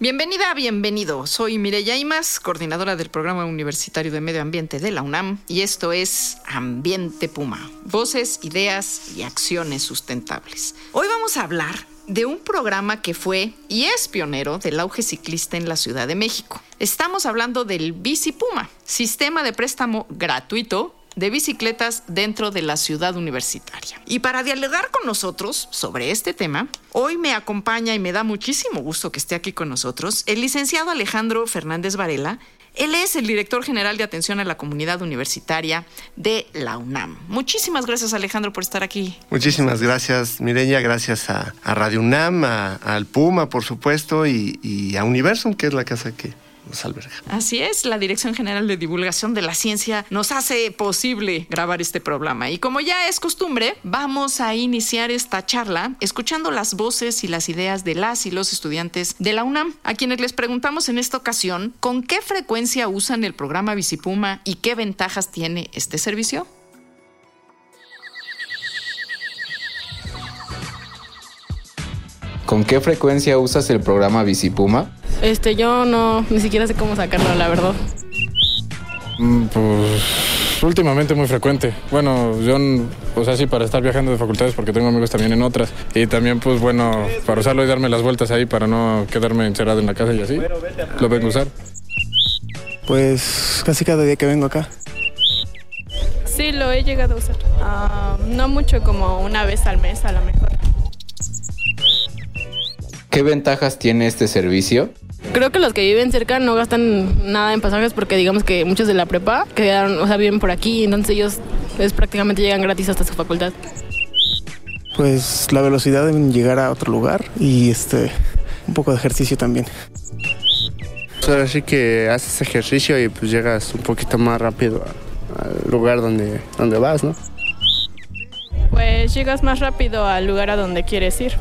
Bienvenida, bienvenido. Soy Mireya Imas, coordinadora del Programa Universitario de Medio Ambiente de la UNAM, y esto es Ambiente Puma, voces, ideas y acciones sustentables. Hoy vamos a hablar de un programa que fue y es pionero del auge ciclista en la Ciudad de México. Estamos hablando del Bici Puma, sistema de préstamo gratuito de bicicletas dentro de la ciudad universitaria. Y para dialogar con nosotros sobre este tema, hoy me acompaña y me da muchísimo gusto que esté aquí con nosotros el licenciado Alejandro Fernández Varela. Él es el director general de atención a la comunidad universitaria de la UNAM. Muchísimas gracias Alejandro por estar aquí. Muchísimas gracias Mireya, gracias a, Radio UNAM, al Puma por supuesto y, y a Universum, que es la casa que Así es, la Dirección General de Divulgación de la Ciencia nos hace posible grabar este programa. Y como ya es costumbre, vamos a iniciar esta charla escuchando las voces y las ideas de las y los estudiantes de la UNAM, a quienes les preguntamos en esta ocasión con qué frecuencia usan el programa Bicipuma y qué ventajas tiene este servicio. ¿Con qué frecuencia usas el programa Bicipuma? Este, yo no, ni siquiera sé cómo sacarlo, la verdad. Mm, pues últimamente muy frecuente. Bueno, yo, pues así para estar viajando de facultades porque tengo amigos también en otras. Y también, pues bueno, para usarlo y darme las vueltas ahí para no quedarme encerrado en la casa y así. Lo vengo a usar. Pues casi cada día que vengo acá. Sí, lo he llegado a usar. Ah, no mucho, como una vez al mes a lo mejor. ¿Qué ventajas tiene este servicio? Creo que los que viven cerca no gastan nada en pasajes porque digamos que muchos de la prepa quedaron, o sea, viven por aquí, entonces ellos pues, prácticamente llegan gratis hasta su facultad. Pues la velocidad de llegar a otro lugar y este un poco de ejercicio también. Ahora sí que haces ejercicio y pues llegas un poquito más rápido al lugar donde, donde vas, ¿no? Pues llegas más rápido al lugar a donde quieres ir.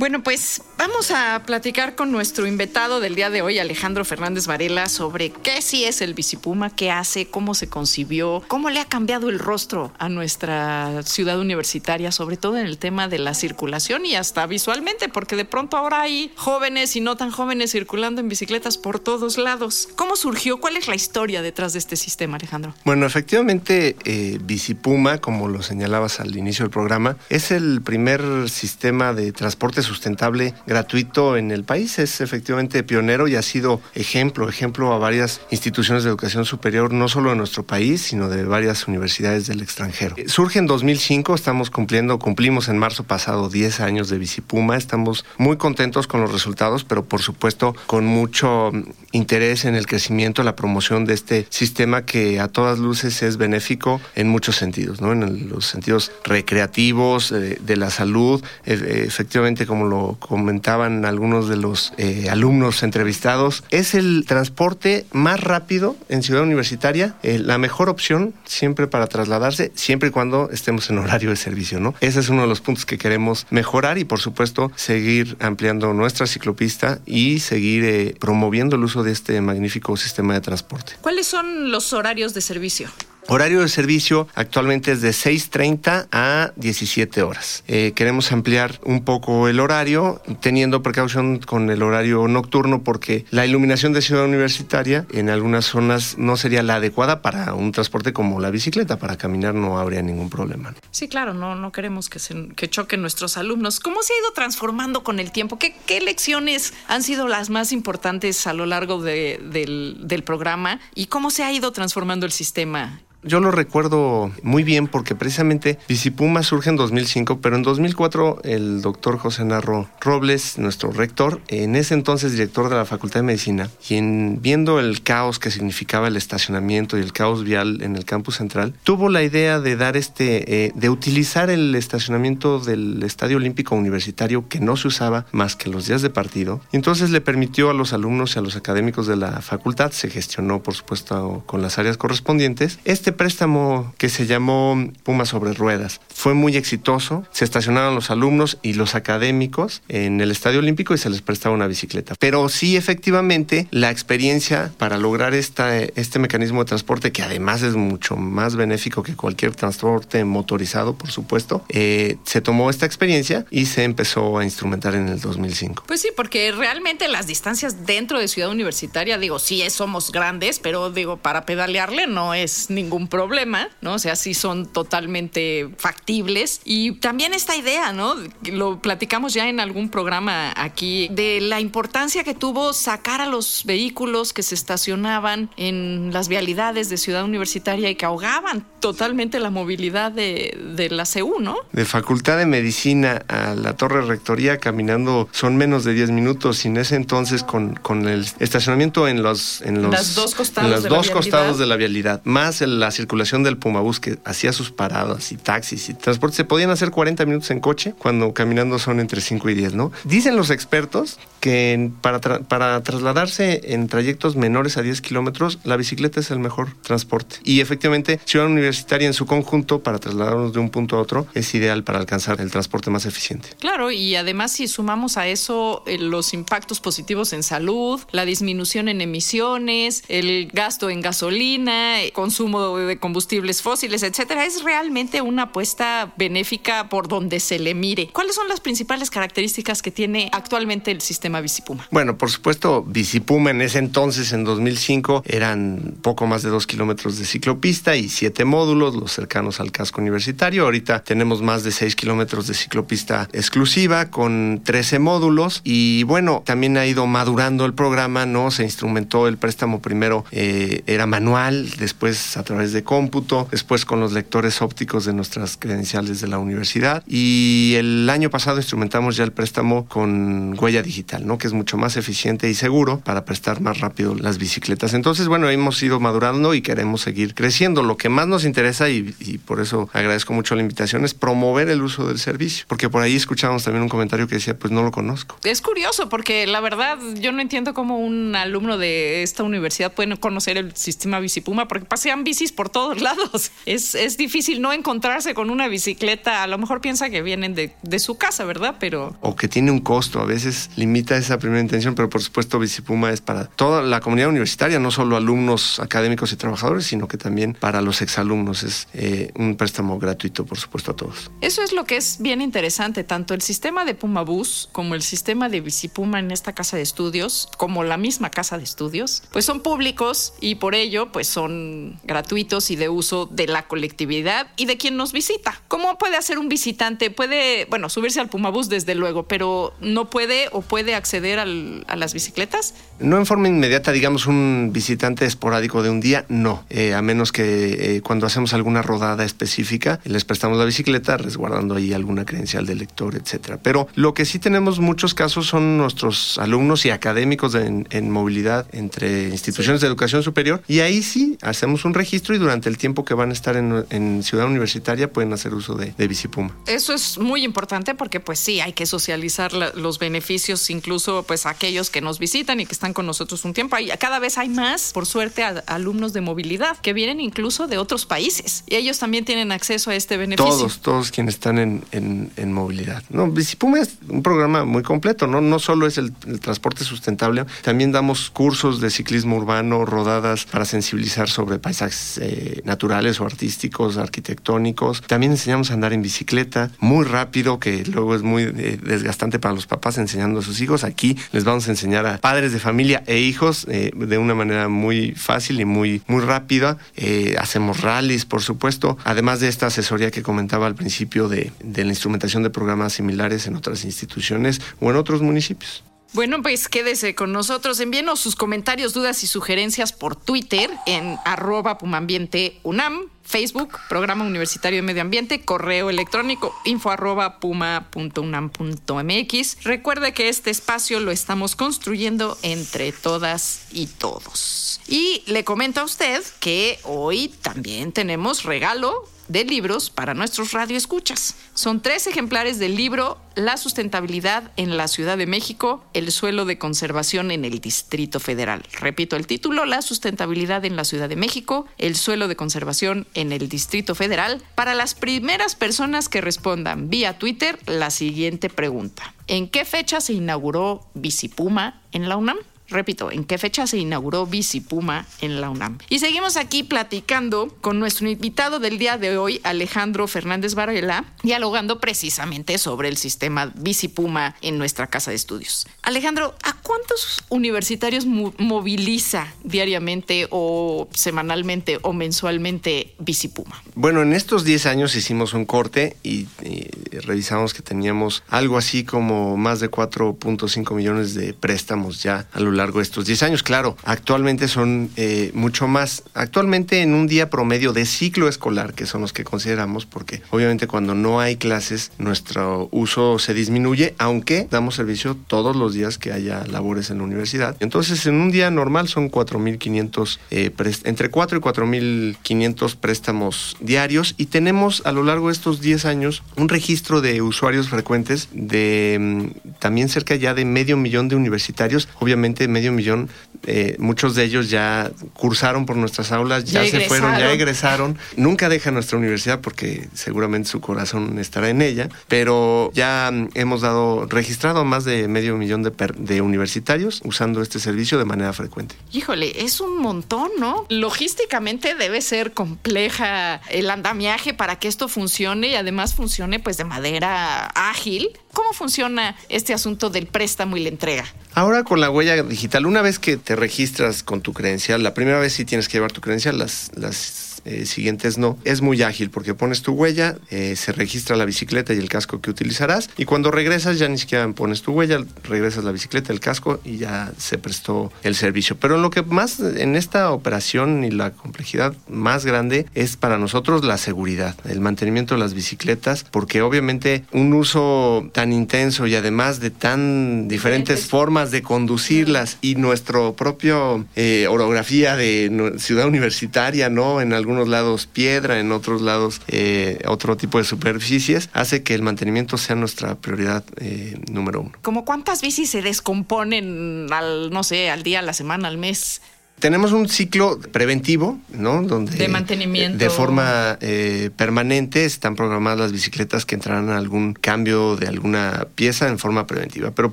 Bueno, pues vamos a platicar con nuestro invitado del día de hoy, Alejandro Fernández Varela, sobre qué sí es el Bicipuma, qué hace, cómo se concibió, cómo le ha cambiado el rostro a nuestra ciudad universitaria, sobre todo en el tema de la circulación y hasta visualmente, porque de pronto ahora hay jóvenes y no tan jóvenes circulando en bicicletas por todos lados. ¿Cómo surgió? ¿Cuál es la historia detrás de este sistema, Alejandro? Bueno, efectivamente, eh, Bicipuma, como lo señalabas al inicio del programa, es el primer sistema de transporte sustentable gratuito en el país. Es efectivamente pionero y ha sido ejemplo, ejemplo a varias instituciones de educación superior, no solo de nuestro país, sino de varias universidades del extranjero. Eh, surge en 2005, estamos cumpliendo, cumplimos en marzo pasado 10 años de Bicipuma, estamos muy contentos con los resultados, pero por supuesto con mucho interés en el crecimiento, la promoción de este sistema que a todas luces es benéfico en muchos sentidos, ¿no? En los sentidos recreativos, eh, de la salud, e, efectivamente como lo comentaban algunos de los eh, alumnos entrevistados, es el transporte más rápido en Ciudad Universitaria, eh, la mejor opción siempre para trasladarse, siempre y cuando estemos en horario de servicio, ¿no? Ese es uno de los puntos que queremos mejorar y por supuesto seguir ampliando nuestra ciclopista y seguir eh, promoviendo el uso de este magnífico sistema de transporte. ¿Cuáles son los horarios de servicio? Horario de servicio actualmente es de 6.30 a 17 horas. Eh, queremos ampliar un poco el horario, teniendo precaución con el horario nocturno, porque la iluminación de Ciudad Universitaria en algunas zonas no sería la adecuada para un transporte como la bicicleta. Para caminar no habría ningún problema. Sí, claro, no, no queremos que, se, que choquen nuestros alumnos. ¿Cómo se ha ido transformando con el tiempo? ¿Qué, qué lecciones han sido las más importantes a lo largo de, del, del programa? ¿Y cómo se ha ido transformando el sistema Yo lo recuerdo muy bien porque precisamente Bicipuma surge en 2005, pero en 2004 el doctor José Narro Robles, nuestro rector, en ese entonces director de la Facultad de Medicina, quien viendo el caos que significaba el estacionamiento y el caos vial en el campus central, tuvo la idea de dar este, eh, de utilizar el estacionamiento del Estadio Olímpico Universitario que no se usaba más que los días de partido. Y entonces le permitió a los alumnos y a los académicos de la facultad, se gestionó por supuesto con las áreas correspondientes, este préstamo que se llamó Puma sobre Ruedas. Fue muy exitoso, se estacionaron los alumnos y los académicos en el Estadio Olímpico y se les prestaba una bicicleta. Pero sí, efectivamente, la experiencia para lograr esta, este mecanismo de transporte, que además es mucho más benéfico que cualquier transporte motorizado, por supuesto, eh, se tomó esta experiencia y se empezó a instrumentar en el 2005. Pues sí, porque realmente las distancias dentro de Ciudad Universitaria, digo, sí somos grandes, pero digo, para pedalearle no es ningún problema, ¿no? O sea, sí son totalmente factibles. Y también esta idea, ¿no? Lo platicamos ya en algún programa aquí, de la importancia que tuvo sacar a los vehículos que se estacionaban en las vialidades de Ciudad Universitaria y que ahogaban totalmente la movilidad de, de la CU, ¿no? De Facultad de Medicina a la Torre Rectoría caminando son menos de 10 minutos y en ese entonces con, con el estacionamiento en los, en los dos costados, en los de, dos la costados de la vialidad, más la circulación del Pumabús que hacía sus paradas y taxis y transportes, se podían hacer 40 minutos en coche cuando caminando son entre 5 y 10, ¿no? Dicen los expertos que para, para trasladarse en trayectos menores a 10 kilómetros, la bicicleta es el mejor transporte. Y efectivamente, Ciudad Universitaria en su conjunto, para trasladarnos de un punto a otro, es ideal para alcanzar el transporte más eficiente. Claro, y además si sumamos a eso eh, los impactos positivos en salud, la disminución en emisiones, el gasto en gasolina, el consumo de combustibles fósiles, etcétera, es realmente una apuesta benéfica por donde se le mire. ¿Cuáles son las principales características que tiene actualmente el sistema Bicipuma? Bueno, por supuesto, Bicipuma en ese entonces, en 2005, eran poco más de dos kilómetros de ciclopista y siete módulos, los cercanos al casco universitario. Ahorita tenemos más de seis kilómetros de ciclopista exclusiva con 13 módulos y bueno, también ha ido madurando el programa, ¿no? Se instrumentó el préstamo primero, eh, era manual, después a través de cómputo, después con los lectores ópticos de nuestras credenciales de la universidad y el año pasado instrumentamos ya el préstamo con huella digital, ¿no? Que es mucho más eficiente y seguro para prestar más rápido las bicicletas. Entonces, bueno, hemos ido madurando y queremos seguir creciendo. Lo que más nos interesa y, y por eso agradezco mucho la invitación es promover el uso del servicio, porque por ahí escuchábamos también un comentario que decía, pues no lo conozco. Es curioso porque la verdad yo no entiendo cómo un alumno de esta universidad puede conocer el sistema Bicipuma porque pasean bicis por todos lados. Es, es difícil no encontrarse con una bicicleta. A lo mejor piensa que vienen de, de su casa, ¿verdad? Pero... O que tiene un costo. A veces limita esa primera intención, pero por supuesto Bicipuma es para toda la comunidad universitaria, no solo alumnos académicos y trabajadores, sino que también para los exalumnos. Es eh, un préstamo gratuito, por supuesto, a todos. Eso es lo que es bien interesante, tanto el sistema de Puma Bus como el sistema de Bicipuma en esta casa de estudios, como la misma casa de estudios, pues son públicos y por ello pues son gratuitos y de uso de la colectividad y de quien nos visita. ¿Cómo puede hacer un visitante? Puede, bueno, subirse al Puma Bus desde luego, pero no puede o puede acceder al, a las bicicletas? No en forma inmediata, digamos, un visitante esporádico de un día, no. Eh, a menos que eh, cuando hacemos alguna rodada específica, les prestamos la bicicleta, resguardando ahí alguna credencial de lector, etcétera. Pero lo que sí tenemos muchos casos son nuestros alumnos y académicos de, en, en, movilidad entre instituciones sí. de educación superior. Y ahí sí hacemos un registro y durante el tiempo que van a estar en, en Ciudad Universitaria pueden hacer uso de, de Bicipuma. Eso es muy importante porque pues sí, hay que socializar la, los beneficios incluso pues aquellos que nos visitan y que están con nosotros un tiempo. Hay, cada vez hay más, por suerte, a, alumnos de movilidad que vienen incluso de otros países y ellos también tienen acceso a este beneficio. Todos, todos quienes están en, en, en movilidad. No, Bicipuma es un programa muy completo, ¿no? No solo es el, el, transporte sustentable, también damos cursos de ciclismo urbano, rodadas para sensibilizar sobre paisajes eh, naturales o artísticos, arquitectónicos. También enseñamos a andar en bicicleta muy rápido, que luego es muy eh, desgastante para los papás enseñando a sus hijos. Aquí les vamos a enseñar a padres de familia e hijos eh, de una manera muy fácil y muy, muy rápida. Eh, hacemos rallies, por supuesto, además de esta asesoría que comentaba al principio de, de la instrumentación de programas similares en otras instituciones o en otros municipios. Bueno, pues quédese con nosotros. Envíenos sus comentarios, dudas y sugerencias por Twitter en arroba pumambienteunam, Facebook, Programa Universitario de Medio Ambiente, correo electrónico info arroba puma.unam.mx. Recuerde que este espacio lo estamos construyendo entre todas y todos. Y le comento a usted que hoy también tenemos regalo de libros para nuestros radioescuchas. Son tres ejemplares del libro La sustentabilidad en la Ciudad de México, el suelo de conservación en el Distrito Federal. Repito el título, La sustentabilidad en la Ciudad de México, el suelo de conservación en el Distrito Federal, para las primeras personas que respondan vía Twitter la siguiente pregunta. ¿En qué fecha se inauguró Bicipuma en la UNAM? Repito, ¿en qué fecha se inauguró Bicipuma en la UNAM? Y seguimos aquí platicando con nuestro invitado del día de hoy, Alejandro Fernández Varela, dialogando precisamente sobre el sistema Bicipuma en nuestra casa de estudios. Alejandro, ¿a cuántos universitarios moviliza diariamente o semanalmente o mensualmente Bicipuma? Bueno, en estos 10 años hicimos un corte y, y revisamos que teníamos algo así como más de 4.5 millones de préstamos ya a lo largo de estos 10 años. Claro, actualmente son eh, mucho más. Actualmente en un día promedio de ciclo escolar, que son los que consideramos, porque obviamente cuando no hay clases, nuestro uso se disminuye, aunque damos servicio todos los días que haya labores en la universidad. Entonces, en un día normal son 4.500, eh, entre 4 y 4.500 préstamos diarios y tenemos a lo largo de estos 10 años un registro de usuarios frecuentes de mm, también cerca ya de medio millón de universitarios, obviamente medio millón, eh, muchos de ellos ya cursaron por nuestras aulas, ya, ya se fueron, ya egresaron. Nunca dejan nuestra universidad porque seguramente su corazón estará en ella, pero ya mm, hemos dado, registrado más de medio millón de, de universitarios usando este servicio de manera frecuente. Híjole, es un montón, ¿no? Logísticamente debe ser compleja el andamiaje para que esto funcione y además funcione pues de manera ágil. ¿Cómo funciona este asunto del préstamo y la entrega? Ahora con la huella digital, una vez que te registras con tu credencial, la primera vez sí tienes que llevar tu credencial, las, las eh, siguientes no. Es muy ágil porque pones tu huella, eh, se registra la bicicleta y el casco que utilizarás y cuando regresas ya ni siquiera pones tu huella, regresas la bicicleta, el casco y ya se prestó el servicio. Pero lo que más en esta operación y la complejidad más grande es para nosotros la seguridad, el mantenimiento de las bicicletas, porque obviamente un uso tan intenso y además de tan diferentes formas de conducirlas y nuestro propio eh, orografía de ciudad universitaria, ¿no? En algún algunos lados piedra, en otros lados eh, otro tipo de superficies, hace que el mantenimiento sea nuestra prioridad eh, número uno. ¿Como cuántas bicis se descomponen al, no sé, al día, a la semana, al mes? Tenemos un ciclo preventivo, ¿no? Donde de mantenimiento. De forma eh, permanente están programadas las bicicletas que entrarán a algún cambio de alguna pieza en forma preventiva. Pero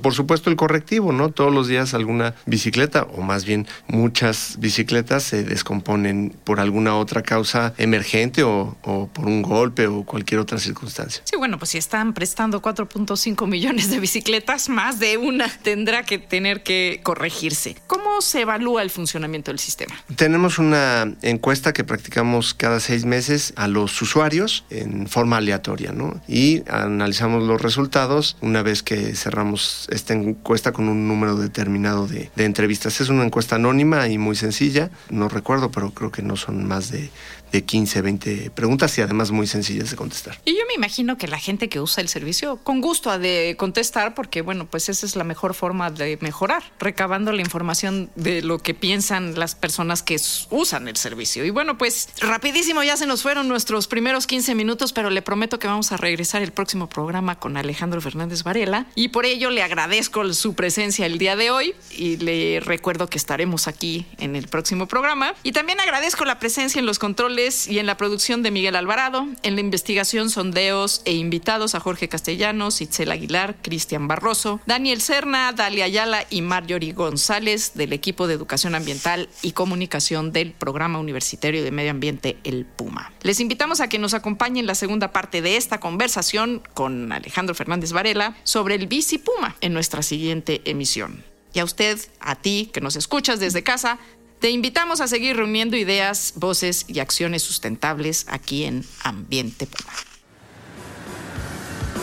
por supuesto el correctivo, ¿no? Todos los días alguna bicicleta, o más bien muchas bicicletas se descomponen por alguna otra causa emergente o, o por un golpe o cualquier otra circunstancia. Sí, bueno, pues si están prestando 4.5 millones de bicicletas, más de una tendrá que tener que corregirse. ¿Cómo se evalúa el funcionamiento? Del sistema? Tenemos una encuesta que practicamos cada seis meses a los usuarios en forma aleatoria, ¿no? Y analizamos los resultados una vez que cerramos esta encuesta con un número determinado de, de entrevistas. Es una encuesta anónima y muy sencilla, no recuerdo, pero creo que no son más de de 15, 20 preguntas y además muy sencillas de contestar. Y yo me imagino que la gente que usa el servicio con gusto ha de contestar porque, bueno, pues esa es la mejor forma de mejorar, recabando la información de lo que piensan las personas que usan el servicio. Y bueno, pues rapidísimo ya se nos fueron nuestros primeros 15 minutos, pero le prometo que vamos a regresar el próximo programa con Alejandro Fernández Varela. Y por ello le agradezco su presencia el día de hoy y le recuerdo que estaremos aquí en el próximo programa. Y también agradezco la presencia en los controles y en la producción de Miguel Alvarado, en la investigación, sondeos e invitados a Jorge Castellanos, Itzel Aguilar, Cristian Barroso, Daniel Serna, Dalia Ayala y Marjorie González del equipo de Educación Y Comunicación del Programa Universitario de Medio Ambiente, el PUMA. Les invitamos a que nos acompañen la segunda parte de esta conversación con Alejandro Fernández Varela sobre el Bici Puma en nuestra siguiente emisión. Y a usted, a ti que nos escuchas desde casa, te invitamos a seguir reuniendo ideas, voces y acciones sustentables aquí en Ambiente Puma.